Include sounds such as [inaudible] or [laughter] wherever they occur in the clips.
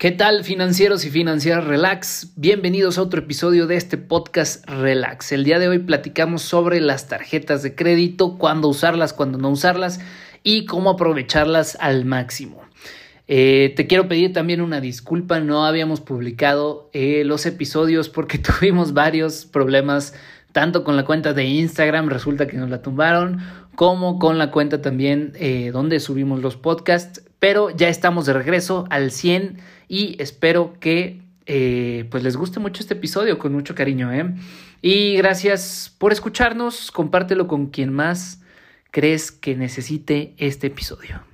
¿Qué tal financieros y financieras relax? Bienvenidos a otro episodio de este podcast relax. El día de hoy platicamos sobre las tarjetas de crédito, cuándo usarlas, cuándo no usarlas y cómo aprovecharlas al máximo. Eh, te quiero pedir también una disculpa, no habíamos publicado eh, los episodios porque [laughs] tuvimos varios problemas tanto con la cuenta de Instagram, resulta que nos la tumbaron, como con la cuenta también eh, donde subimos los podcasts, pero ya estamos de regreso al 100 y espero que eh, pues les guste mucho este episodio con mucho cariño. ¿eh? Y gracias por escucharnos, compártelo con quien más crees que necesite este episodio.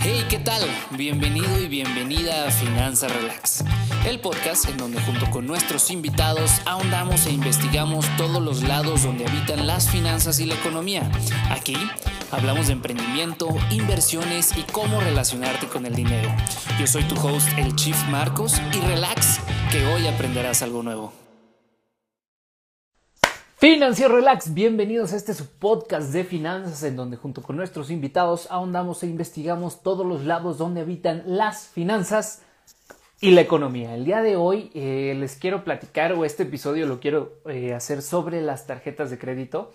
Hey, ¿qué tal? Bienvenido y bienvenida a Finanza Relax, el podcast en donde junto con nuestros invitados ahondamos e investigamos todos los lados donde habitan las finanzas y la economía. Aquí hablamos de emprendimiento, inversiones y cómo relacionarte con el dinero. Yo soy tu host, el Chief Marcos, y relax, que hoy aprenderás algo nuevo. Financiero Relax, bienvenidos a este su podcast de finanzas en donde junto con nuestros invitados ahondamos e investigamos todos los lados donde habitan las finanzas y la economía. El día de hoy eh, les quiero platicar o este episodio lo quiero eh, hacer sobre las tarjetas de crédito,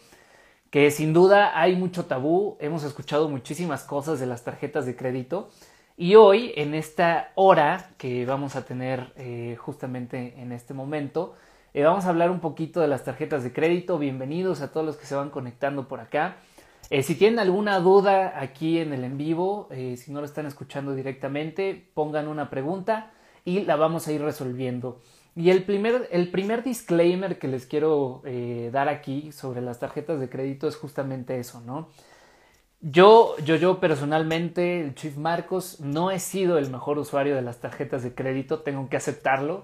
que sin duda hay mucho tabú, hemos escuchado muchísimas cosas de las tarjetas de crédito y hoy en esta hora que vamos a tener eh, justamente en este momento, eh, vamos a hablar un poquito de las tarjetas de crédito. Bienvenidos a todos los que se van conectando por acá. Eh, si tienen alguna duda aquí en el en vivo, eh, si no lo están escuchando directamente, pongan una pregunta y la vamos a ir resolviendo. Y el primer, el primer disclaimer que les quiero dar aquí sobre las tarjetas de crédito es justamente eso, ¿no? Yo, yo, yo personalmente, el Chief Marcos, no he sido el mejor usuario de las tarjetas de crédito, tengo que aceptarlo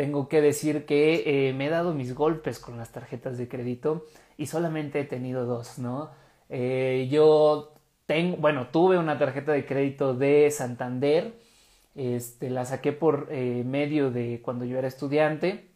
tengo que decir que eh, me he dado mis golpes con las tarjetas de crédito y solamente he tenido dos, ¿no? Eh, yo tengo, bueno, tuve una tarjeta de crédito de Santander, este, la saqué por eh, medio de cuando yo era estudiante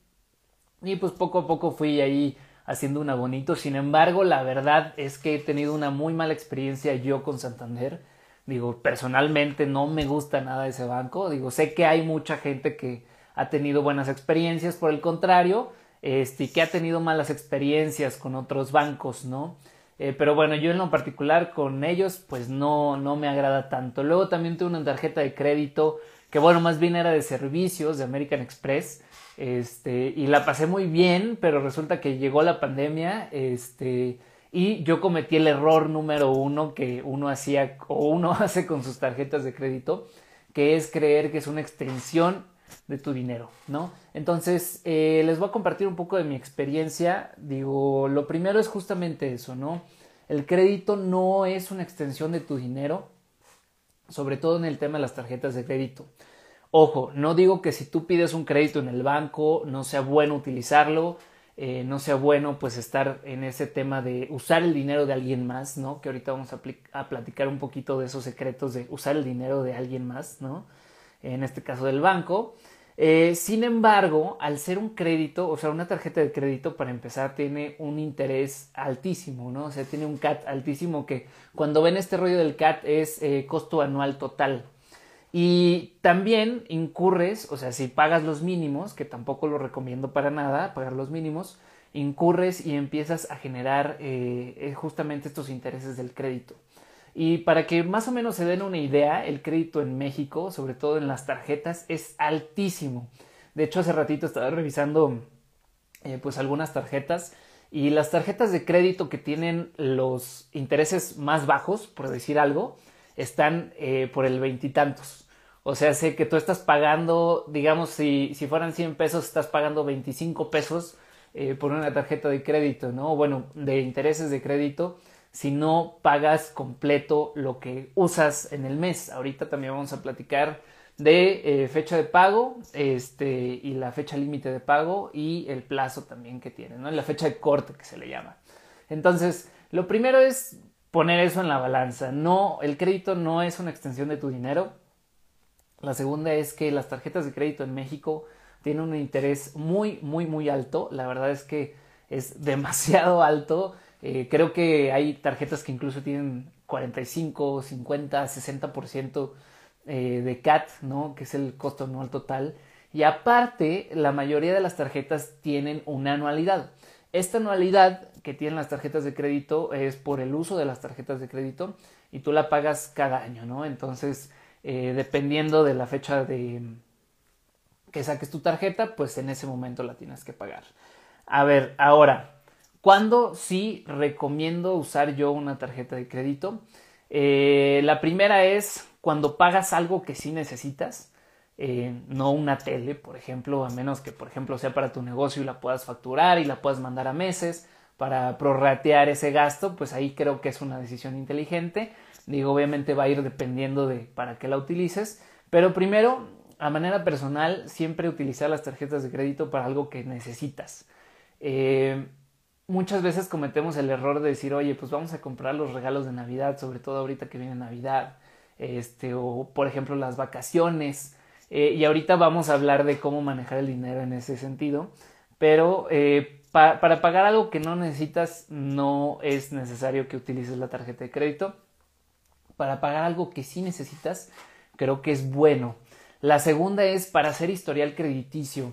y pues poco a poco fui ahí haciendo una bonito. Sin embargo, la verdad es que he tenido una muy mala experiencia yo con Santander. Digo, personalmente no me gusta nada ese banco. Digo, sé que hay mucha gente que, ha tenido buenas experiencias, por el contrario, este, que ha tenido malas experiencias con otros bancos, ¿no? Eh, pero bueno, yo en lo particular con ellos, pues no, no me agrada tanto. Luego también tuve una tarjeta de crédito que, bueno, más bien era de servicios de American Express, este, y la pasé muy bien, pero resulta que llegó la pandemia, este, y yo cometí el error número uno que uno hacía o uno [laughs] hace con sus tarjetas de crédito, que es creer que es una extensión de tu dinero, ¿no? Entonces, eh, les voy a compartir un poco de mi experiencia. Digo, lo primero es justamente eso, ¿no? El crédito no es una extensión de tu dinero, sobre todo en el tema de las tarjetas de crédito. Ojo, no digo que si tú pides un crédito en el banco no sea bueno utilizarlo, eh, no sea bueno pues estar en ese tema de usar el dinero de alguien más, ¿no? Que ahorita vamos a, a platicar un poquito de esos secretos de usar el dinero de alguien más, ¿no? En este caso del banco. Eh, sin embargo, al ser un crédito, o sea, una tarjeta de crédito para empezar tiene un interés altísimo, ¿no? O sea, tiene un CAT altísimo que cuando ven este rollo del CAT es eh, costo anual total. Y también incurres, o sea, si pagas los mínimos, que tampoco lo recomiendo para nada, pagar los mínimos, incurres y empiezas a generar eh, justamente estos intereses del crédito. Y para que más o menos se den una idea, el crédito en México, sobre todo en las tarjetas, es altísimo. De hecho, hace ratito estaba revisando eh, pues algunas tarjetas y las tarjetas de crédito que tienen los intereses más bajos, por decir algo, están eh, por el veintitantos. O sea, sé que tú estás pagando, digamos, si, si fueran 100 pesos, estás pagando 25 pesos eh, por una tarjeta de crédito, ¿no? Bueno, de intereses de crédito si no pagas completo lo que usas en el mes. Ahorita también vamos a platicar de eh, fecha de pago este, y la fecha límite de pago y el plazo también que tiene, ¿no? la fecha de corte que se le llama. Entonces, lo primero es poner eso en la balanza. No, el crédito no es una extensión de tu dinero. La segunda es que las tarjetas de crédito en México tienen un interés muy, muy, muy alto. La verdad es que es demasiado alto eh, creo que hay tarjetas que incluso tienen 45, 50, 60% eh, de CAT, ¿no? Que es el costo anual total. Y aparte, la mayoría de las tarjetas tienen una anualidad. Esta anualidad que tienen las tarjetas de crédito es por el uso de las tarjetas de crédito y tú la pagas cada año, ¿no? Entonces, eh, dependiendo de la fecha de que saques tu tarjeta, pues en ese momento la tienes que pagar. A ver, ahora, ¿cuándo sí recomiendo usar yo una tarjeta de crédito? Eh, la primera es cuando pagas algo que sí necesitas. Eh, no una tele, por ejemplo, a menos que, por ejemplo, sea para tu negocio y la puedas facturar y la puedas mandar a meses para prorratear ese gasto, pues ahí creo que es una decisión inteligente. Digo, obviamente va a ir dependiendo de para qué la utilices, pero primero, a manera personal, siempre utilizar las tarjetas de crédito para algo que necesitas. Eh, muchas veces cometemos el error de decir, oye, pues vamos a comprar los regalos de Navidad, sobre todo ahorita que viene Navidad, este, o por ejemplo las vacaciones. Eh, y ahorita vamos a hablar de cómo manejar el dinero en ese sentido. Pero eh, para pagar algo que no necesitas, no es necesario que utilices la tarjeta de crédito. Para pagar algo que sí necesitas, creo que es bueno. La segunda es para hacer historial crediticio.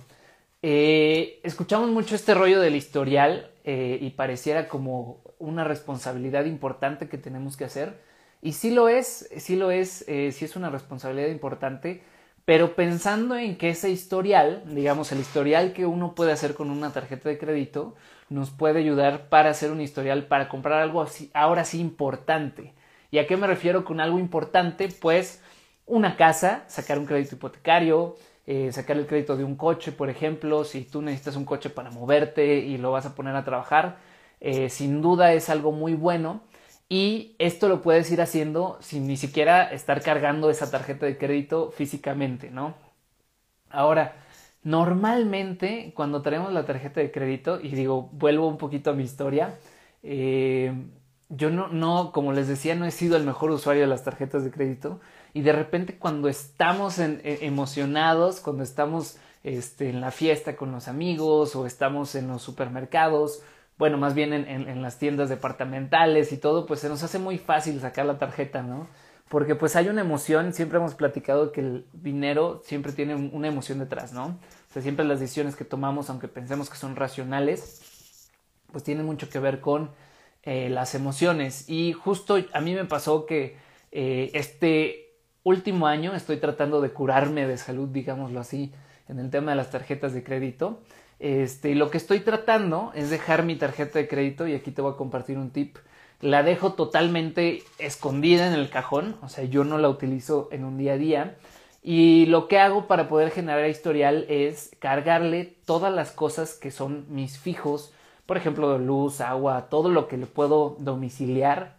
Eh, escuchamos mucho este rollo del historial y pareciera como una responsabilidad importante que tenemos que hacer. Y sí lo es, sí lo es, sí es una responsabilidad importante, pero pensando en que ese historial, digamos, el historial que uno puede hacer con una tarjeta de crédito, nos puede ayudar para hacer un historial, para comprar algo ahora sí importante. ¿Y a qué me refiero con algo importante? Pues una casa, sacar un crédito hipotecario, eh, sacar el crédito de un coche, por ejemplo, si tú necesitas un coche para moverte y lo vas a poner a trabajar, eh, sin duda es algo muy bueno y esto lo puedes ir haciendo sin ni siquiera estar cargando esa tarjeta de crédito físicamente, ¿no? Ahora, normalmente cuando traemos la tarjeta de crédito, y digo, vuelvo un poquito a mi historia, eh, yo no, no, como les decía, no he sido el mejor usuario de las tarjetas de crédito y de repente cuando estamos e, emocionados, cuando estamos este, en la fiesta con los amigos o estamos en los supermercados bueno, más bien en, las tiendas departamentales y todo, pues se nos hace muy fácil sacar la tarjeta, ¿no? Porque pues hay una emoción, siempre hemos platicado que el dinero siempre tiene una emoción detrás, ¿no? O sea, siempre las decisiones que tomamos, aunque pensemos que son racionales, pues tienen mucho que ver con eh, las emociones. Y justo a mí me pasó que eh, este último año estoy tratando de curarme de salud, digámoslo así, en el tema de las tarjetas de crédito. Este, lo que estoy tratando es dejar mi tarjeta de crédito y aquí te voy a compartir un tip. La dejo totalmente escondida en el cajón, o sea, yo no la utilizo en un día a día. Y lo que hago para poder generar historial es cargarle todas las cosas que son mis fijos, por ejemplo, luz, agua, todo lo que le puedo domiciliar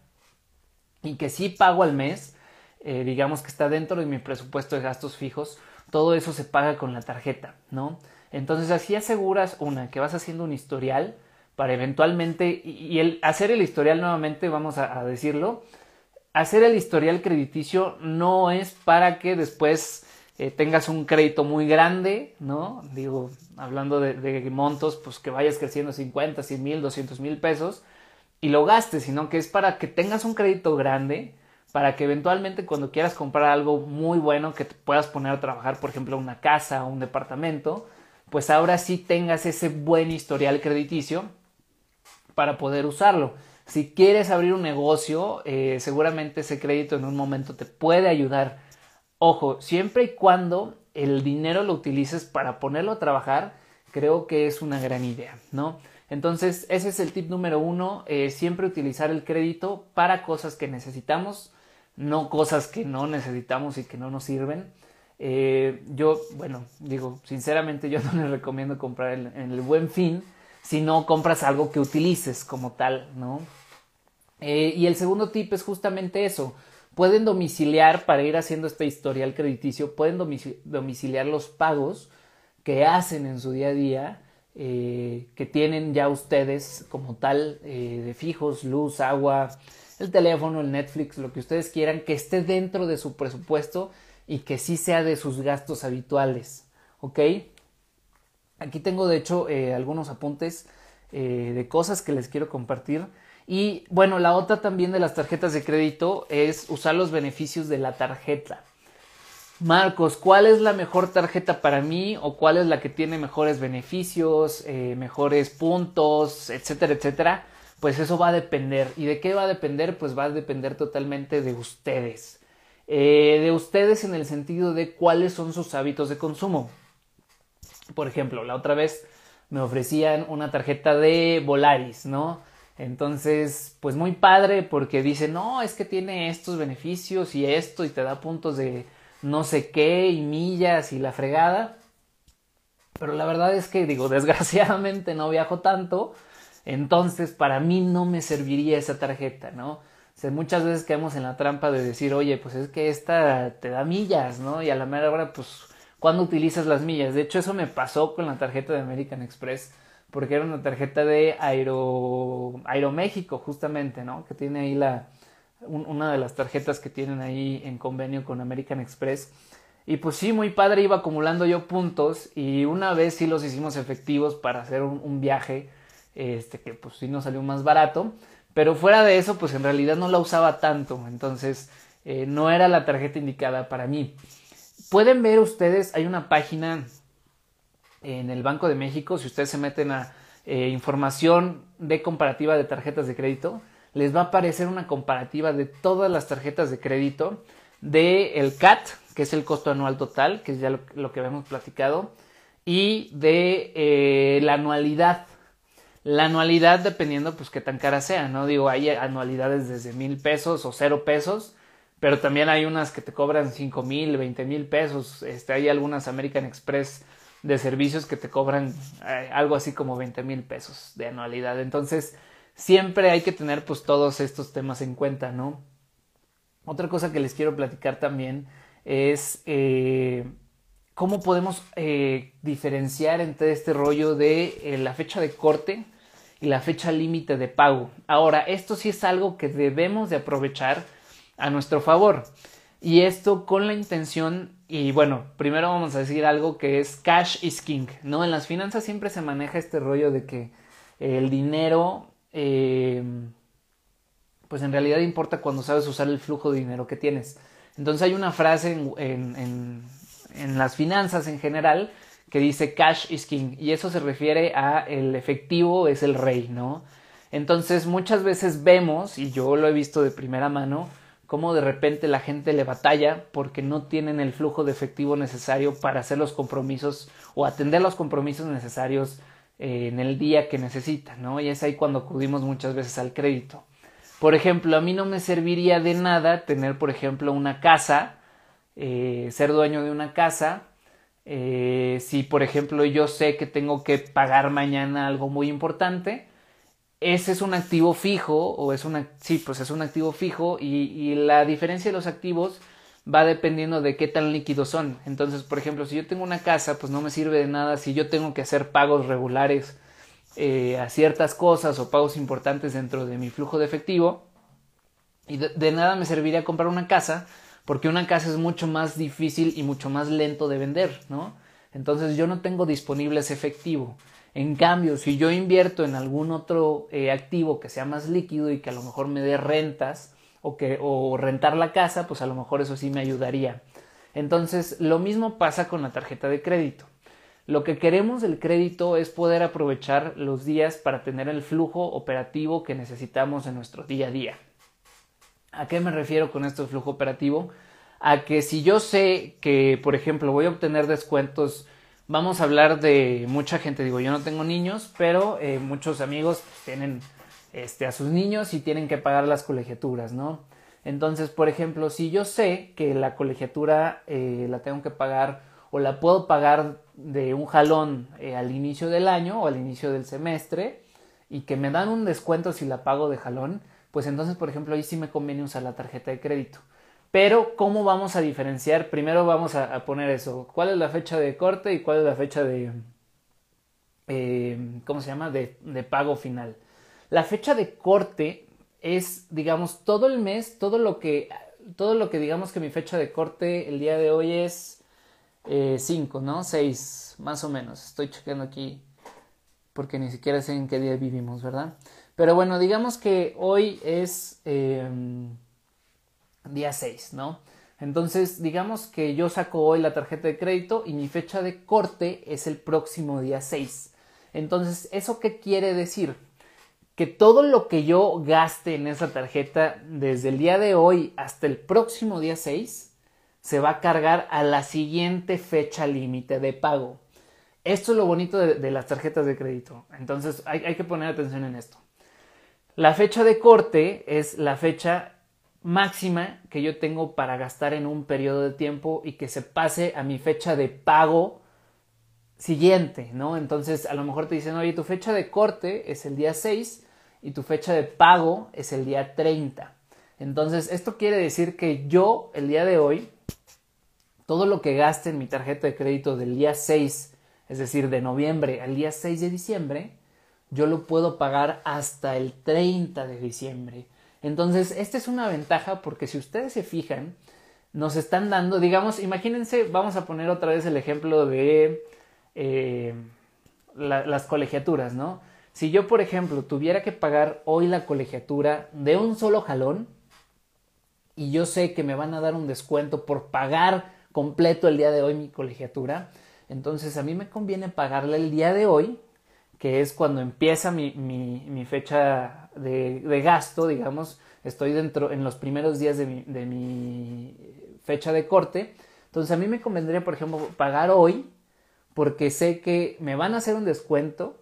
y que sí pago al mes, eh, digamos que está dentro de mi presupuesto de gastos fijos, todo eso se paga con la tarjeta, ¿no? Entonces así aseguras, una, que vas haciendo un historial para eventualmente, y, el hacer el historial nuevamente, vamos a, decirlo, hacer el historial crediticio no es para que después eh, tengas un crédito muy grande, ¿no? Digo, hablando de, montos, pues que vayas creciendo 50, 100 mil, 200 mil pesos y lo gastes, sino que es para que tengas un crédito grande, para que eventualmente cuando quieras comprar algo muy bueno que te puedas poner a trabajar, por ejemplo, una casa o un departamento, pues ahora sí tengas ese buen historial crediticio para poder usarlo. Si quieres abrir un negocio, eh, seguramente ese crédito en un momento te puede ayudar. Ojo, siempre y cuando el dinero lo utilices para ponerlo a trabajar, creo que es una gran idea, ¿no? Entonces, ese es el tip número uno, eh, siempre utilizar el crédito para cosas que necesitamos, no cosas que no necesitamos y que no nos sirven. Eh, yo, bueno, digo, sinceramente yo [laughs] no les recomiendo comprar en, el buen fin si no compras algo que utilices como tal, ¿no? Eh, y el segundo tip es justamente eso. Pueden domiciliar, para ir haciendo este historial crediticio, pueden domiciliar los pagos que hacen en su día a día, eh, que tienen ya ustedes como tal de fijos, luz, agua, el teléfono, el Netflix, lo que ustedes quieran, que esté dentro de su presupuesto y que sí sea de sus gastos habituales. ¿Ok? Aquí tengo de hecho eh, algunos apuntes eh, de cosas que les quiero compartir. Y bueno, la otra también de las tarjetas de crédito es usar los beneficios de la tarjeta. Marcos, ¿cuál es la mejor tarjeta para mí o cuál es la que tiene mejores beneficios, eh, mejores puntos, etcétera, etcétera? Pues eso va a depender. ¿Y de qué va a depender? Pues va a depender totalmente de ustedes. Eh, de ustedes en el sentido de cuáles son sus hábitos de consumo. Por ejemplo, la otra vez me ofrecían una tarjeta de Volaris, ¿no? Entonces, pues muy padre porque dice, no, es que tiene estos beneficios y esto y te da puntos de no sé qué y millas y la fregada. Pero la verdad es que digo, [laughs] desgraciadamente no viajo tanto, entonces para mí no me serviría esa tarjeta, ¿no? O sea, muchas veces quedamos en la trampa de decir, oye, pues es que esta te da millas, ¿no? Y a la mera hora, pues, ¿cuándo utilizas las millas? De hecho, eso me pasó con la tarjeta de American Express, porque era una tarjeta de Aero, Aeroméxico, justamente, ¿no? Que tiene ahí la, una de las tarjetas que tienen ahí en convenio con American Express. Y pues sí, muy padre, iba acumulando yo puntos y una vez sí los hicimos efectivos para hacer un, viaje, este que pues sí nos salió más barato, pero fuera de eso pues en realidad no la usaba tanto, entonces eh, no era la tarjeta indicada para mí. Pueden ver ustedes, hay una página en el Banco de México, si ustedes se meten a eh, información de comparativa de tarjetas de crédito, les va a aparecer una comparativa de todas las tarjetas de crédito de el CAT, que es el costo anual total, que es ya lo, que habíamos platicado, y de eh, la anualidad. La anualidad dependiendo pues qué tan cara sea, ¿no? Digo, hay anualidades desde mil pesos o cero pesos, pero también hay unas que te cobran cinco mil, veinte mil pesos. Este, hay algunas American Express de servicios que te cobran eh, algo así como veinte mil pesos de anualidad. Entonces, siempre hay que tener pues todos estos temas en cuenta, ¿no? Otra cosa que les quiero platicar también es eh, cómo podemos eh, diferenciar entre este rollo de la fecha de corte y la fecha límite de pago. Ahora, esto sí es algo que debemos de aprovechar a nuestro favor. Y esto con la intención, y bueno, primero vamos a decir algo que es cash is king, ¿no? En las finanzas siempre se maneja este rollo de que el dinero eh, pues en realidad importa cuando sabes usar el flujo de dinero que tienes. Entonces hay una frase en, en, las finanzas en general que dice cash is king y eso se refiere a el efectivo es el rey, ¿no? Entonces muchas veces vemos, y yo lo he visto de primera mano, cómo de repente la gente le batalla porque no tienen el flujo de efectivo necesario para hacer los compromisos o atender los compromisos necesarios eh, en el día que necesitan, ¿no? Y es ahí cuando acudimos muchas veces al crédito. Por ejemplo, a mí no me serviría de nada tener, por ejemplo, una casa, eh, ser dueño de una casa, eh, si, por ejemplo, yo sé que tengo que pagar mañana algo muy importante, ese es un activo fijo, o es una, sí, pues es un activo fijo, y, la diferencia de los activos va dependiendo de qué tan líquidos son. Entonces, por ejemplo, si yo tengo una casa, pues no me sirve de nada si yo tengo que hacer pagos regulares eh, a ciertas cosas o pagos importantes dentro de mi flujo de efectivo. Y de, nada me serviría comprar una casa porque una casa es mucho más difícil y mucho más lento de vender, ¿no? Entonces yo no tengo disponible ese efectivo. En cambio, si yo invierto en algún otro eh, activo que sea más líquido y que a lo mejor me dé rentas, o, que, o rentar la casa, pues a lo mejor eso sí me ayudaría. Entonces, lo mismo pasa con la tarjeta de crédito. Lo que queremos del crédito es poder aprovechar los días para tener el flujo operativo que necesitamos en nuestro día a día. ¿A qué me refiero con esto flujo operativo? A que si yo sé que, por ejemplo, voy a obtener descuentos, vamos a hablar de mucha gente, digo, yo no tengo niños, pero eh, muchos amigos tienen este, a sus niños y tienen que pagar las colegiaturas, ¿no? Entonces, por ejemplo, si yo sé que la colegiatura eh, la tengo que pagar o la puedo pagar de un jalón eh, al inicio del año o al inicio del semestre y que me dan un descuento si la pago de jalón, pues entonces, por ejemplo, ahí sí me conviene usar la tarjeta de crédito. Pero, ¿cómo vamos a diferenciar? Primero vamos a, poner eso. ¿Cuál es la fecha de corte y cuál es la fecha de... Eh, ¿Cómo se llama? de pago final. La fecha de corte es, digamos, todo el mes, todo lo que, todo lo que digamos que mi fecha de corte el día de hoy es 5, eh, ¿no? 6, más o menos. Estoy chequeando aquí porque ni siquiera sé en qué día vivimos, ¿verdad? Pero bueno, digamos que hoy es em, día 6, ¿no? Entonces, digamos que yo saco hoy la tarjeta de crédito y mi fecha de corte es el próximo día 6. Entonces, ¿eso qué quiere decir? Que todo lo que yo gaste en esa tarjeta desde el día de hoy hasta el próximo día 6 se va a cargar a la siguiente fecha límite de pago. Esto es lo bonito de, las tarjetas de crédito. Entonces hay, hay que poner atención en esto. La fecha de corte es la fecha máxima que yo tengo para gastar en un periodo de tiempo y que se pase a mi fecha de pago siguiente, ¿no? Entonces a lo mejor te dicen, oye, tu fecha de corte es el día 6 y tu fecha de pago es el día 30. Entonces esto quiere decir que yo el día de hoy, todo lo que gaste en mi tarjeta de crédito del día 6, es decir, de noviembre al día 6 de diciembre, yo lo puedo pagar hasta el 30 de diciembre. Entonces, esta es una ventaja porque si ustedes se fijan, nos están dando, digamos, imagínense, vamos a poner otra vez el ejemplo de eh, las colegiaturas, ¿no? Si yo, por ejemplo, tuviera que pagar hoy la colegiatura de un solo jalón y yo sé que me van a dar un descuento por pagar completo el día de hoy mi colegiatura, entonces a mí me conviene pagarle el día de hoy, que es cuando empieza mi, mi fecha de, gasto, digamos, estoy dentro en los primeros días de mi, de mi fecha de corte. Entonces a mí me convendría, por ejemplo, pagar hoy porque sé que me van a hacer un descuento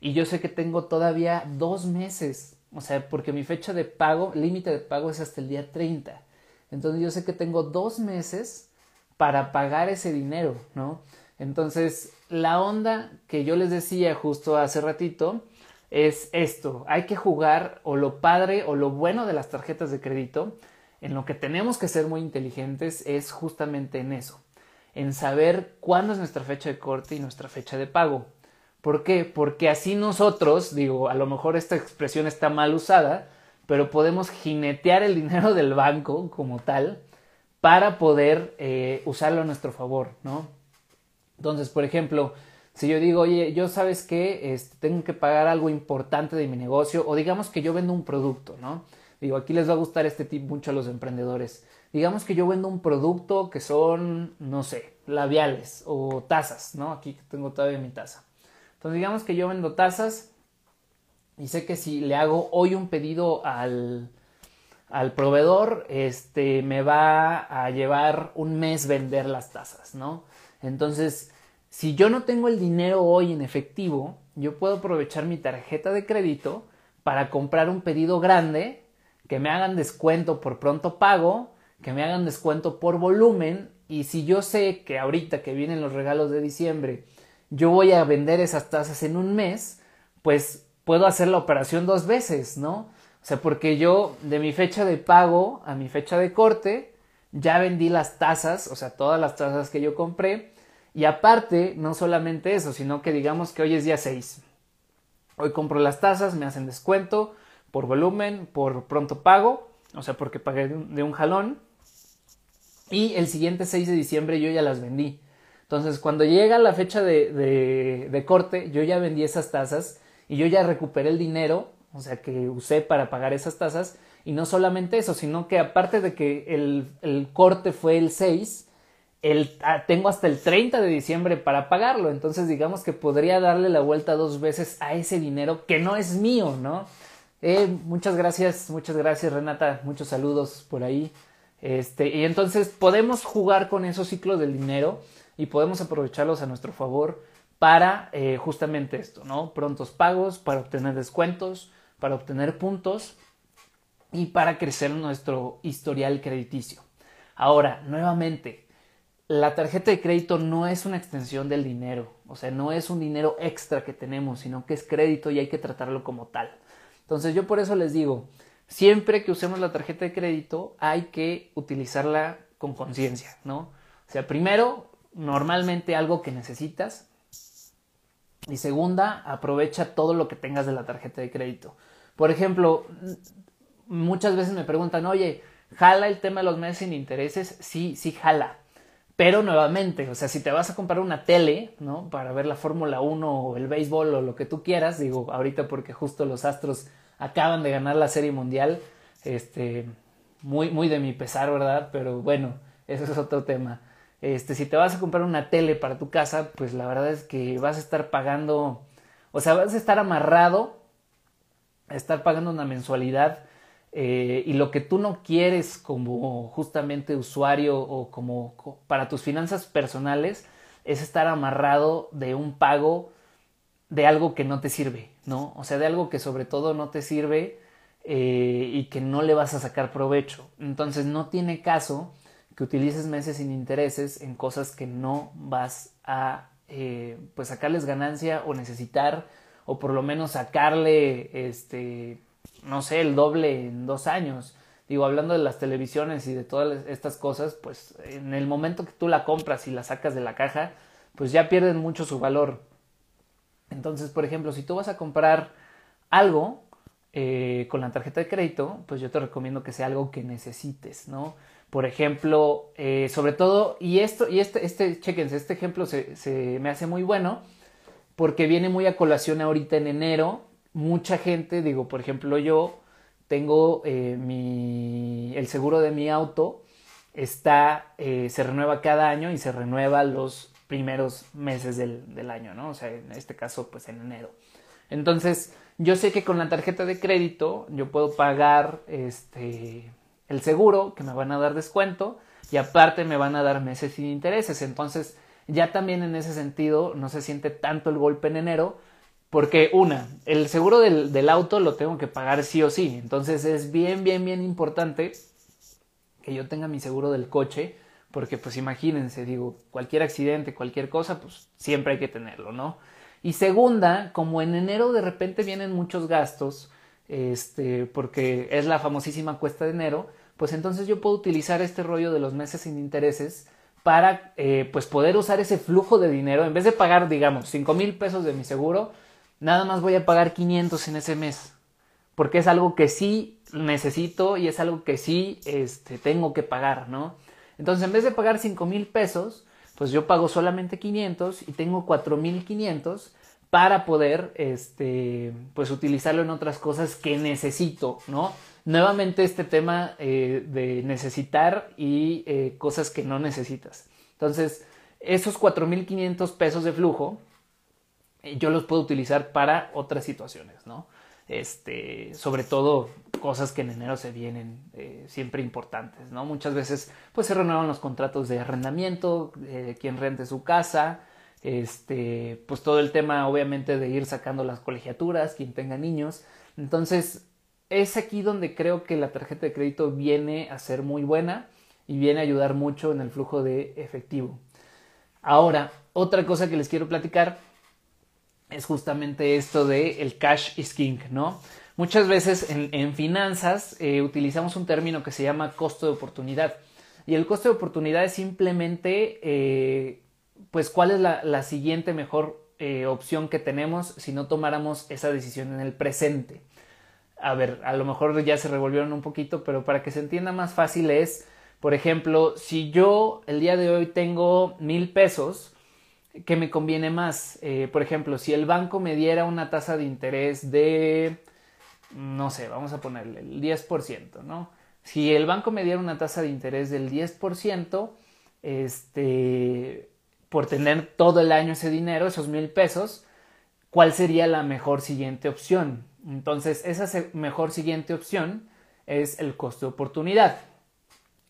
y yo sé que tengo todavía dos meses. O sea, porque mi fecha de pago, límite de pago es hasta el día 30. Entonces yo sé que tengo dos meses para pagar ese dinero, ¿no? Entonces, la onda que yo les decía justo hace ratito es esto, hay que jugar o lo padre o lo bueno de las tarjetas de crédito, en lo que tenemos que ser muy inteligentes es justamente en eso, en saber cuándo es nuestra fecha de corte y nuestra fecha de pago. ¿Por qué? Porque así nosotros, digo, a lo mejor esta expresión está mal usada, pero podemos jinetear el dinero del banco como tal para poder eh, usarlo a nuestro favor, ¿no? Entonces, por ejemplo, si yo digo, oye, yo sabes que este, tengo que pagar algo importante de mi negocio, o digamos que yo vendo un producto, ¿no? Digo, aquí les va a gustar este tip mucho a los emprendedores. Digamos que yo vendo un producto que son, no sé, labiales o tazas, ¿no? Aquí tengo todavía mi taza. Entonces, digamos que yo vendo tazas y sé que si le hago hoy un pedido al, al proveedor, este, me va a llevar un mes vender las tazas, ¿no? Entonces, si yo no tengo el dinero hoy en efectivo, yo puedo aprovechar mi tarjeta de crédito para comprar un pedido grande, que me hagan descuento por pronto pago, que me hagan descuento por volumen y si yo sé que ahorita que vienen los regalos de diciembre, yo voy a vender esas tazas en un mes, pues puedo hacer la operación dos veces, ¿no? O sea, porque yo de mi fecha de pago a mi fecha de corte ya vendí las tazas, o sea, todas las tazas que yo compré y aparte, no solamente eso, sino que digamos que hoy es día 6. Hoy compro las tazas, me hacen descuento por volumen, por pronto pago, o sea, porque pagué de un jalón. Y el siguiente 6 de diciembre yo ya las vendí. Entonces, cuando llega la fecha de, de, corte, yo ya vendí esas tazas y yo ya recuperé el dinero, o sea, que usé para pagar esas tazas. Y no solamente eso, sino que aparte de que el, el corte fue el 6, Ah, tengo hasta el 30 de diciembre para pagarlo, entonces digamos que podría darle la vuelta dos veces a ese dinero que no es mío, ¿no? Eh, muchas gracias, muchas gracias Renata, muchos saludos por ahí. Este, y entonces podemos jugar con esos ciclos del dinero y podemos aprovecharlos a nuestro favor para eh, justamente esto, ¿no? Prontos pagos, para obtener descuentos, para obtener puntos y para crecer nuestro historial crediticio. Ahora, nuevamente, la tarjeta de crédito no es una extensión del dinero, o sea, no es un dinero extra que tenemos, sino que es crédito y hay que tratarlo como tal. Entonces yo por eso les digo, siempre que usemos la tarjeta de crédito hay que utilizarla con conciencia, ¿no? O sea, primero, normalmente algo que necesitas. Y segunda, aprovecha todo lo que tengas de la tarjeta de crédito. Por ejemplo, muchas veces me preguntan, oye, ¿jala el tema de los meses sin intereses? Sí, sí jala pero nuevamente, o sea, si te vas a comprar una tele, ¿no? Para ver la Fórmula 1 o el béisbol o lo que tú quieras, digo, ahorita porque justo los Astros acaban de ganar la Serie Mundial, este, muy, muy de mi pesar, ¿verdad? Pero bueno, ese es otro tema. Este, si te vas a comprar una tele para tu casa, pues la verdad es que vas a estar pagando, o sea, vas a estar amarrado a estar pagando una mensualidad eh, y lo que tú no quieres como justamente usuario o como para tus finanzas personales es estar amarrado de un pago de algo que no te sirve, ¿no? O sea, de algo que sobre todo no te sirve eh, y que no le vas a sacar provecho. Entonces no tiene caso que utilices meses sin intereses en cosas que no vas a eh, pues sacarles ganancia o necesitar o por lo menos sacarle este no sé el doble en dos años digo hablando de las televisiones y de todas estas cosas pues en el momento que tú la compras y la sacas de la caja pues ya pierden mucho su valor entonces por ejemplo si tú vas a comprar algo eh, con la tarjeta de crédito pues yo te recomiendo que sea algo que necesites no por ejemplo, eh, sobre todo, y esto, y este, este, chequense, este ejemplo se, se, me hace muy bueno porque viene muy a colación ahorita en enero. Mucha gente, digo, por ejemplo, yo tengo eh, mi, el seguro de mi auto, está, eh, se renueva cada año y se renueva los primeros meses del, del año, ¿no? O sea, en este caso, pues en enero. Entonces, yo sé que con la tarjeta de crédito yo puedo pagar este el seguro, que me van a dar descuento, y aparte me van a dar meses sin intereses. Entonces, ya también en ese sentido no se siente tanto el golpe en enero, porque una, el seguro del, del auto lo tengo que pagar sí o sí. Entonces es bien, bien, bien importante que yo tenga mi seguro del coche, porque pues imagínense, digo, cualquier accidente, cualquier cosa, pues siempre hay que tenerlo, ¿no? Y segunda, como en enero de repente vienen muchos gastos, este, porque es la famosísima cuesta de enero, pues entonces yo puedo utilizar este rollo de los meses sin intereses para eh, pues poder usar ese flujo de dinero. En vez de pagar, digamos, 5 mil pesos de mi seguro, nada más voy a pagar 500 en ese mes. Porque es algo que sí necesito y es algo que sí este, tengo que pagar, ¿no? Entonces, en vez de pagar 5 mil pesos, pues yo pago solamente 500 y tengo 4 mil 500 para poder, este, pues utilizarlo en otras cosas que necesito, ¿no? Nuevamente este tema eh, de necesitar y eh, cosas que no necesitas. Entonces, esos 4.500 pesos de flujo, yo los puedo utilizar para otras situaciones, ¿no? Este, sobre todo cosas que en enero se vienen siempre importantes, ¿no? Muchas veces, pues se renuevan los contratos de arrendamiento, quien rente su casa, este, pues todo el tema obviamente de ir sacando las colegiaturas, quien tenga niños. Entonces, es aquí donde creo que la tarjeta de crédito viene a ser muy buena y viene a ayudar mucho en el flujo de efectivo. Ahora, otra cosa que les quiero platicar es justamente esto de el cash is king, ¿no? Muchas veces en, finanzas eh, utilizamos un término que se llama costo de oportunidad. Y el costo de oportunidad es simplemente eh, pues cuál es la, siguiente mejor eh, opción que tenemos si no tomáramos esa decisión en el presente. A ver, a lo mejor ya se revolvieron un poquito, pero para que se entienda más fácil es, por ejemplo, si yo el día de hoy tengo mil pesos, ¿qué me conviene más? Eh, por ejemplo, si el banco me diera una tasa de interés de, no sé, vamos a ponerle el 10%, ¿no? Si el banco me diera una tasa de interés del 10%, este, por tener todo el año ese dinero, esos mil pesos, cuál sería la mejor siguiente opción. Entonces, esa mejor siguiente opción es el costo de oportunidad.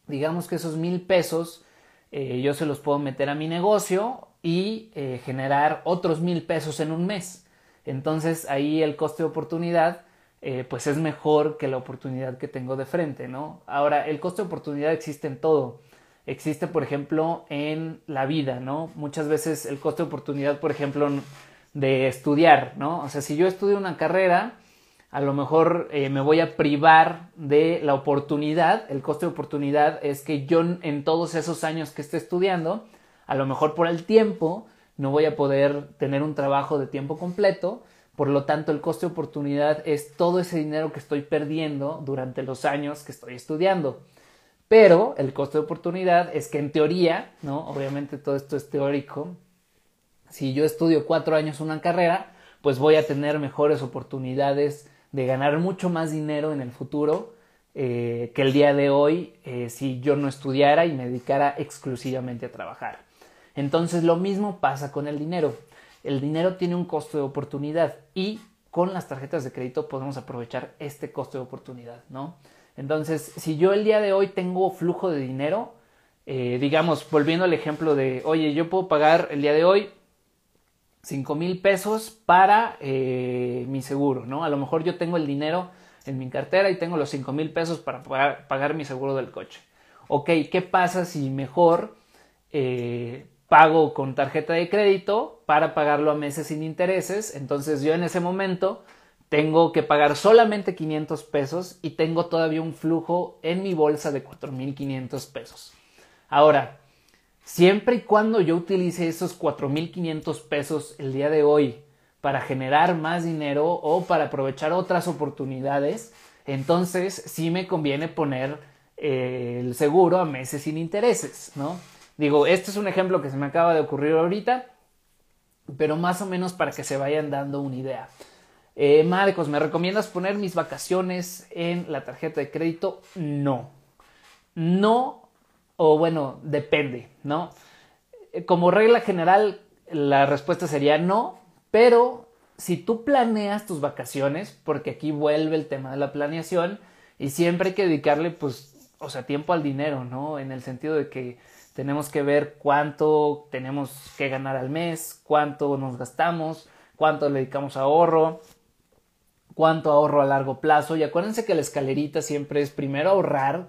Digamos que esos mil pesos eh, yo se los puedo meter a mi negocio y eh, generar otros mil pesos en un mes. Entonces ahí el costo de oportunidad eh, pues es mejor que la oportunidad que tengo de frente, ¿no? Ahora, el costo de oportunidad existe en todo existe, por ejemplo, en la vida, ¿no? Muchas veces el costo de oportunidad, por ejemplo, de estudiar, ¿no? O sea, si yo estudio una carrera, a lo mejor eh, me voy a privar de la oportunidad. El costo de oportunidad es que yo en todos esos años que esté estudiando, a lo mejor por el tiempo, no voy a poder tener un trabajo de tiempo completo. Por lo tanto, el costo de oportunidad es todo ese dinero que estoy perdiendo durante los años que estoy estudiando. Pero el costo de oportunidad es que en teoría, ¿no? Obviamente todo esto es teórico. Si yo estudio cuatro años una carrera, pues voy a tener mejores oportunidades de ganar mucho más dinero en el futuro eh, que el día de hoy eh, si yo no estudiara y me dedicara exclusivamente a trabajar. Entonces lo mismo pasa con el dinero. El dinero tiene un costo de oportunidad y con las tarjetas de crédito podemos aprovechar este costo de oportunidad, ¿no? Entonces, si yo el día de hoy tengo flujo de dinero, eh, digamos, volviendo al ejemplo de, oye, yo puedo pagar el día de hoy 5 mil pesos para mi seguro, ¿no? A lo mejor yo tengo el dinero en mi cartera y tengo los 5 mil pesos para pagar, mi seguro del coche. Ok, ¿qué pasa si mejor eh, pago con tarjeta de crédito para pagarlo a meses sin intereses? Entonces yo en ese momento tengo que pagar solamente 500 pesos y tengo todavía un flujo en mi bolsa de 4.500 pesos. Ahora, siempre y cuando yo utilice esos 4.500 pesos el día de hoy para generar más dinero o para aprovechar otras oportunidades, entonces sí me conviene poner eh, el seguro a meses sin intereses, ¿no? Digo, este es un ejemplo que se me acaba de ocurrir ahorita, pero más o menos para que se vayan dando una idea. Eh, Marcos, ¿me recomiendas poner mis vacaciones en la tarjeta de crédito? No. No, o bueno, depende, ¿no? Eh, como regla general, la respuesta sería no, pero si tú planeas tus vacaciones, porque aquí vuelve el tema de la planeación, y siempre hay que dedicarle, pues, o sea, tiempo al dinero, ¿no? En el sentido de que tenemos que ver cuánto tenemos que ganar al mes, cuánto nos gastamos, cuánto le dedicamos a ahorro, cuánto ahorro a largo plazo. Y acuérdense que la escalerita siempre es primero ahorrar,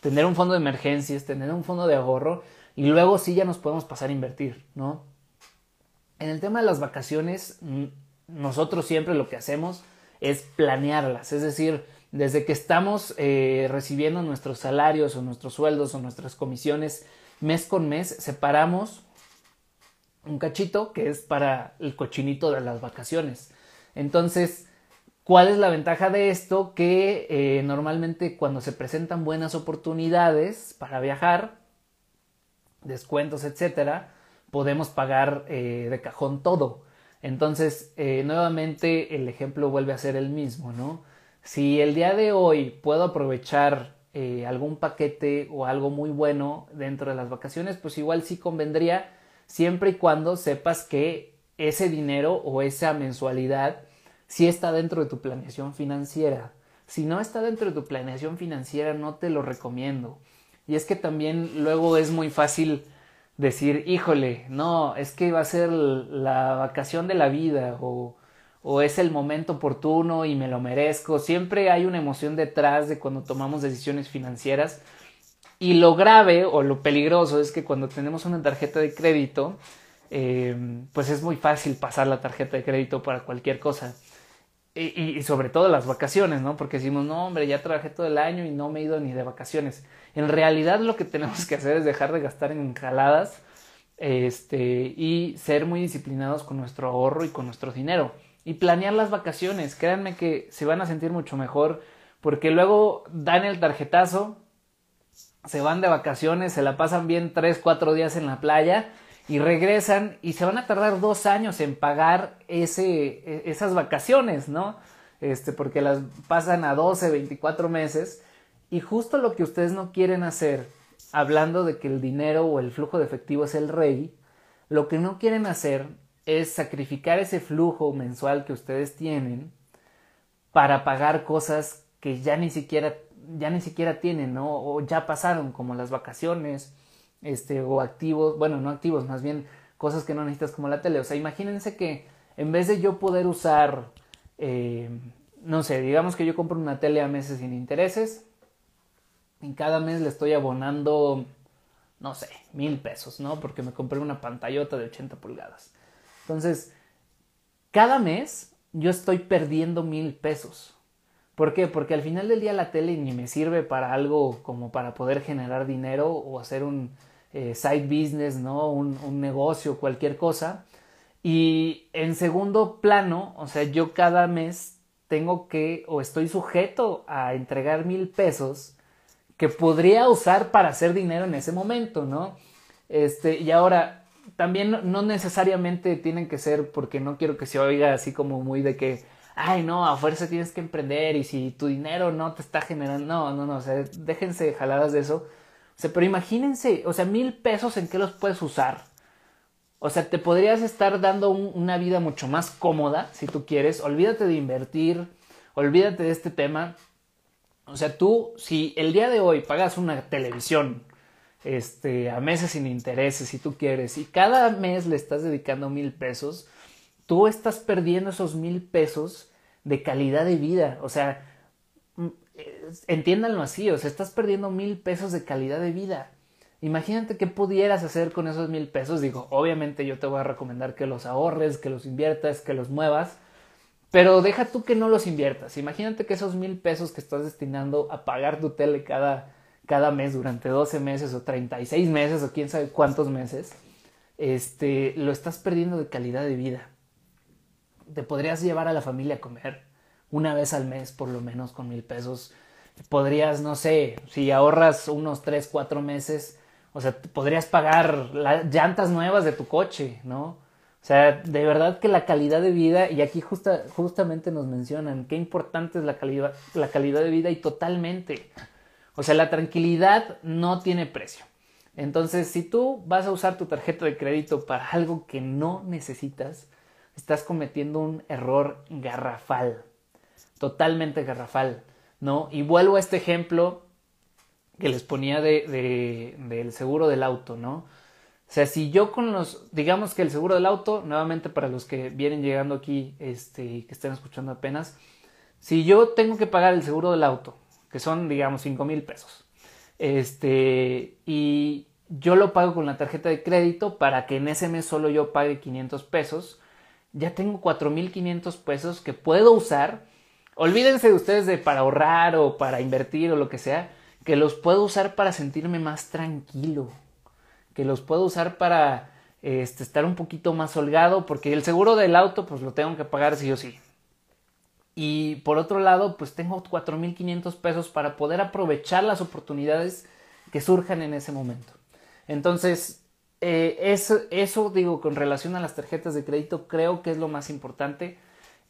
tener un fondo de emergencias, tener un fondo de ahorro, y luego sí ya nos podemos pasar a invertir, ¿no? En el tema de las vacaciones, nosotros siempre lo que hacemos es planearlas, es decir, desde que estamos eh, recibiendo nuestros salarios o nuestros sueldos o nuestras comisiones mes con mes, separamos un cachito que es para el cochinito de las vacaciones. Entonces, ¿cuál es la ventaja de esto? Que eh, normalmente cuando se presentan buenas oportunidades para viajar, descuentos, etcétera, podemos pagar eh, de cajón todo. Entonces, eh, nuevamente el ejemplo vuelve a ser el mismo, ¿no? Si el día de hoy puedo aprovechar eh, algún paquete o algo muy bueno dentro de las vacaciones, pues igual sí convendría siempre y cuando sepas que ese dinero o esa mensualidad sí está dentro de tu planeación financiera. Si no está dentro de tu planeación financiera, no te lo recomiendo. Y es que también luego es muy fácil decir, híjole, no, es que va a ser la vacación de la vida o, o es el momento oportuno y me lo merezco. Siempre hay una emoción detrás de cuando tomamos decisiones financieras. Y lo grave o lo peligroso es que cuando tenemos una tarjeta de crédito, eh, pues es muy fácil pasar la tarjeta de crédito para cualquier cosa. Y, sobre todo las vacaciones, ¿no? Porque decimos, no, hombre, ya trabajé todo el año y no me he ido ni de vacaciones. En realidad lo que tenemos que hacer es dejar de gastar en jaladas este, y ser muy disciplinados con nuestro ahorro y con nuestro dinero. Y planear las vacaciones. Créanme que se van a sentir mucho mejor porque luego dan el tarjetazo, se van de vacaciones, se la pasan bien tres, cuatro días en la playa y regresan y se van a tardar dos años en pagar ese, e, esas vacaciones, ¿no? Este, porque las pasan a 12, 24 meses y justo lo que ustedes no quieren hacer, hablando de que el dinero o el flujo de efectivo es el rey, lo que no quieren hacer es sacrificar ese flujo mensual que ustedes tienen para pagar cosas que ya ni siquiera ya ni siquiera tienen. O ya pasaron, como las vacaciones, este, o activos, bueno, no activos, más bien cosas que no necesitas como la tele. O sea, imagínense que en vez de yo poder usar, eh, no sé, digamos que yo compro una tele a meses sin intereses, en cada mes le estoy abonando, no sé, mil pesos, ¿no? Porque me compré una pantallota de 80 pulgadas. Entonces, cada mes yo estoy perdiendo mil pesos. ¿Por qué? Porque al final del día la tele ni me sirve para algo como para poder generar dinero o hacer un eh, side business, ¿no? Un, un negocio, cualquier cosa. Y en segundo plano, o sea, yo cada mes tengo que o estoy sujeto a entregar mil pesos que podría usar para hacer dinero en ese momento, ¿no? Este, y ahora, también no necesariamente tienen que ser, porque no quiero que se oiga así como muy de que, ay, no, a fuerza tienes que emprender y si tu dinero no te está generando, no, no, no, o sea, déjense jaladas de eso. O sea, pero imagínense, o sea, mil pesos en qué los puedes usar. O sea, te podrías estar dando una vida mucho más cómoda si tú quieres. Olvídate de invertir, olvídate de este tema. O sea, tú, si el día de hoy pagas una televisión este, a meses sin intereses, si tú quieres, y cada mes le estás dedicando mil pesos, tú estás perdiendo esos mil pesos de calidad de vida. O sea, mm, entiéndanlo así, o sea, estás perdiendo mil pesos de calidad de vida. Imagínate qué pudieras hacer con esos mil pesos. Digo, obviamente yo te voy a recomendar que los ahorres, que los inviertas, que los muevas. Pero deja tú que no los inviertas. Imagínate que esos mil pesos que estás destinando a pagar tu tele cada, cada mes durante 12 meses o 36 meses o quién sabe cuántos meses, este, lo estás perdiendo de calidad de vida te podrías llevar a la familia a comer una vez al mes por lo menos con mil pesos. Podrías, no sé, si ahorras unos tres, cuatro meses, o sea, podrías pagar las llantas nuevas de tu coche, ¿no? O sea, de verdad que la calidad de vida, y aquí justa, justamente nos mencionan qué importante es la calidad, la calidad de vida y totalmente. O sea, la tranquilidad no tiene precio. Entonces, si tú vas a usar tu tarjeta de crédito para algo que no necesitas, estás cometiendo un error garrafal, totalmente garrafal, ¿no? Y vuelvo a este ejemplo que les ponía de, del seguro del auto, ¿no? O sea, si yo con los, digamos que el seguro del auto, nuevamente para los que vienen llegando aquí, este, que estén escuchando apenas, si yo tengo que pagar el seguro del auto, que son, digamos, cinco mil pesos, este, y yo lo pago con la tarjeta de crédito para que en ese mes solo yo pague 500 pesos, ya tengo 4.500 pesos que puedo usar. Olvídense de ustedes de para ahorrar o para invertir o lo que sea, que los puedo usar para sentirme más tranquilo, que los puedo usar para este, estar un poquito más holgado, porque el seguro del auto pues lo tengo que pagar sí o sí. Y por otro lado, pues tengo 4.500 pesos para poder aprovechar las oportunidades que surjan en ese momento. Entonces, eh, eso, digo, con relación a las tarjetas de crédito, creo que es lo más importante.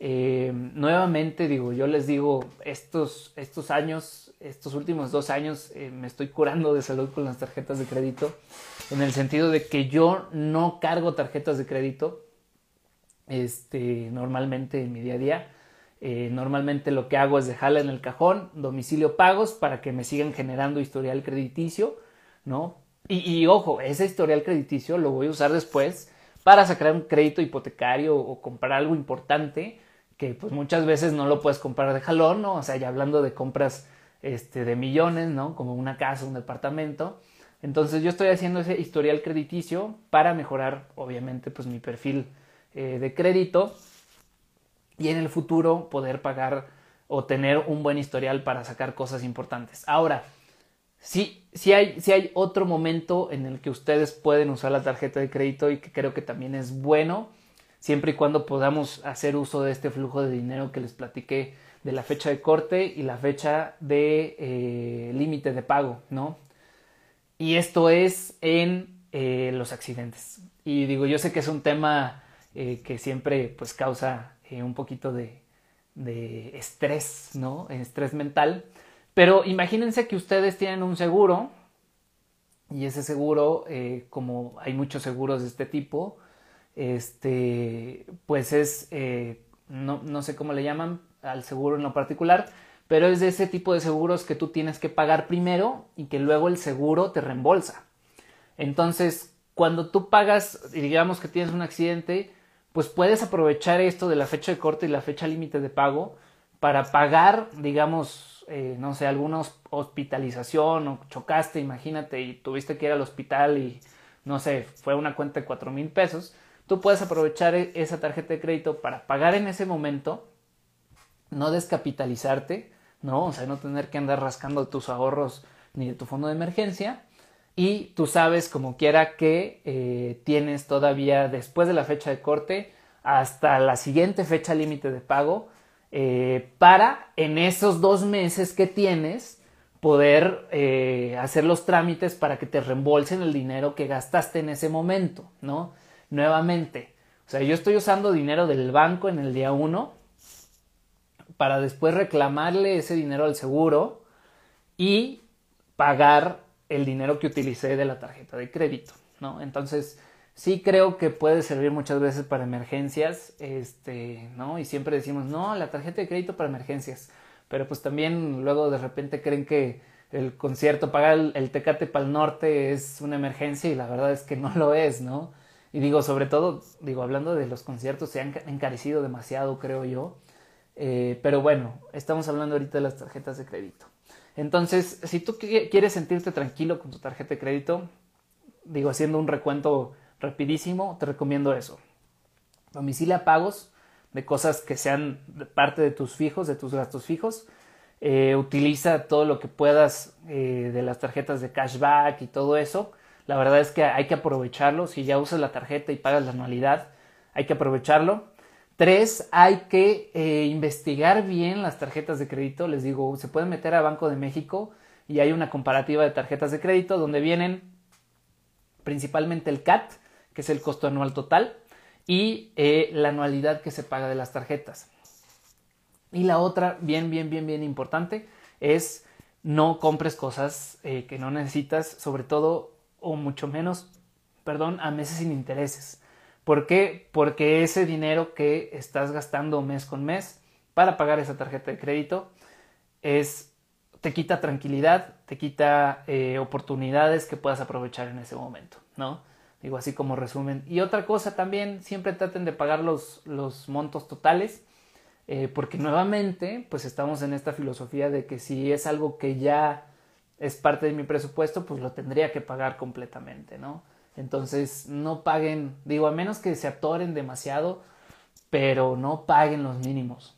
Eh, nuevamente, digo, yo les digo, estos, estos años, estos últimos dos años, eh, me estoy curando de salud con las tarjetas de crédito, en el sentido de que yo no cargo tarjetas de crédito, este, normalmente en mi día a día. Normalmente lo que hago es dejarla en el cajón, domicilio pagos, para que me sigan generando historial crediticio, ¿no? Y, ojo, ese historial crediticio lo voy a usar después para sacar un crédito hipotecario o comprar algo importante que pues muchas veces no lo puedes comprar de jalón, ¿no? O sea, ya hablando de compras este, de millones, ¿no? Como una casa, un departamento. Entonces yo estoy haciendo ese historial crediticio para mejorar, obviamente, pues mi perfil eh, de crédito y en el futuro poder pagar o tener un buen historial para sacar cosas importantes. Ahora, Sí, sí hay, hay otro momento en el que ustedes pueden usar la tarjeta de crédito y que creo que también es bueno, siempre y cuando podamos hacer uso de este flujo de dinero que les platiqué de la fecha de corte y la fecha de eh, límite de pago, ¿no? Y esto es en eh, los accidentes. Y digo, yo sé que es un tema eh, que siempre pues causa un poquito de, de estrés, ¿no? Estrés mental. Pero imagínense que ustedes tienen un seguro y ese seguro, eh, como hay muchos seguros de este tipo, este, pues es, eh, no, no sé cómo le llaman al seguro en lo particular, pero es de ese tipo de seguros que tú tienes que pagar primero y que luego el seguro te reembolsa. Entonces, cuando tú pagas, digamos que tienes un accidente, pues puedes aprovechar esto de la fecha de corte y la fecha límite de pago para pagar, digamos, eh, no sé, alguna hospitalización o chocaste, imagínate, y tuviste que ir al hospital y, no sé, fue una cuenta de cuatro mil pesos, tú puedes aprovechar e-, esa tarjeta de crédito para pagar en ese momento, no descapitalizarte, ¿no? O sea, no tener que andar rascando tus ahorros ni de tu fondo de emergencia. Y tú sabes, como quiera, que eh, tienes todavía después de la fecha de corte hasta la siguiente fecha límite de pago eh, para en esos dos meses que tienes poder eh, hacer los trámites para que te reembolsen el dinero que gastaste en ese momento, ¿no? Nuevamente, o sea, yo estoy usando dinero del banco en el día uno para después reclamarle ese dinero al seguro y pagar el dinero que utilicé de la tarjeta de crédito, ¿no? Entonces, sí creo que puede servir muchas veces para emergencias, este, ¿no? Y siempre decimos, no, la tarjeta de crédito para emergencias, pero pues también luego de repente creen que el concierto, pagar el, el Tecate para el Norte es una emergencia y la verdad es que no lo es, ¿no? Y digo, sobre todo, digo, hablando de los conciertos, se han encarecido demasiado, creo yo. Eh, pero bueno, estamos hablando ahorita de las tarjetas de crédito. Entonces, si tú quieres sentirte tranquilo con tu tarjeta de crédito, digo, haciendo un recuento rapidísimo, te recomiendo eso. Domicilia pagos de cosas que sean parte de tus fijos, de tus gastos fijos. Eh, utiliza todo lo que puedas eh, de las tarjetas de cashback y todo eso. La verdad es que hay que aprovecharlo. Si ya usas la tarjeta y pagas la anualidad, hay que aprovecharlo. Tres, hay que eh, investigar bien las tarjetas de crédito. Les digo, se pueden meter a Banco de México y hay una comparativa de tarjetas de crédito donde vienen principalmente el CAT, que es el costo anual total, y eh, la anualidad que se paga de las tarjetas. Y la otra, bien, bien, bien, bien importante, es no compres cosas eh, que no necesitas, sobre todo o mucho menos, perdón, a meses sin intereses. ¿Por qué? Porque ese dinero que estás gastando mes con mes para pagar esa tarjeta de crédito es te quita tranquilidad, te quita eh, oportunidades que puedas aprovechar en ese momento, ¿no? Digo así como resumen. Y otra cosa también, siempre traten de pagar los, los montos totales, eh, porque nuevamente, pues estamos en esta filosofía de que si es algo que ya es parte de mi presupuesto, pues lo tendría que pagar completamente, ¿no? Entonces, no paguen, digo, a menos que se atoren demasiado, pero no paguen los mínimos.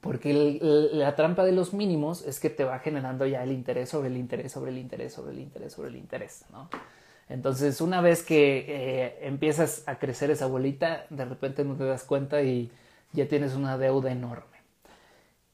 Porque la trampa de los mínimos es que te va generando ya el interés sobre el interés, sobre el interés, sobre el interés, sobre el interés, ¿no? Entonces, una vez que eh, empiezas a crecer esa bolita, de repente no te das cuenta y ya tienes una deuda enorme.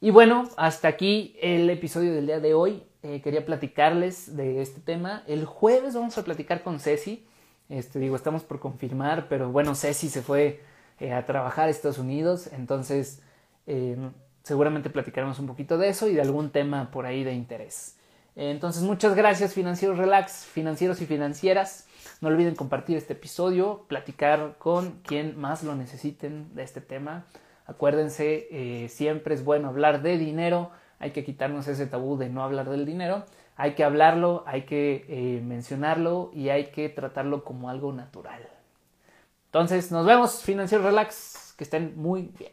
Y bueno, hasta aquí el episodio del día de hoy. Eh, quería platicarles de este tema. El jueves vamos a platicar con Ceci. Este, digo, estamos por confirmar, pero bueno, Ceci se fue eh, a trabajar a Estados Unidos, entonces em, seguramente platicaremos un poquito de eso y de algún tema por ahí de interés. Entonces, muchas gracias financieros relax, financieros y financieras. No olviden compartir este episodio, platicar con quien más lo necesiten de este tema. Acuérdense, eh, siempre es bueno hablar de dinero hay que quitarnos ese tabú de no hablar del dinero, hay que hablarlo, hay que eh, mencionarlo y hay que tratarlo como algo natural. Entonces, nos vemos, Financiero Relax, que estén muy bien.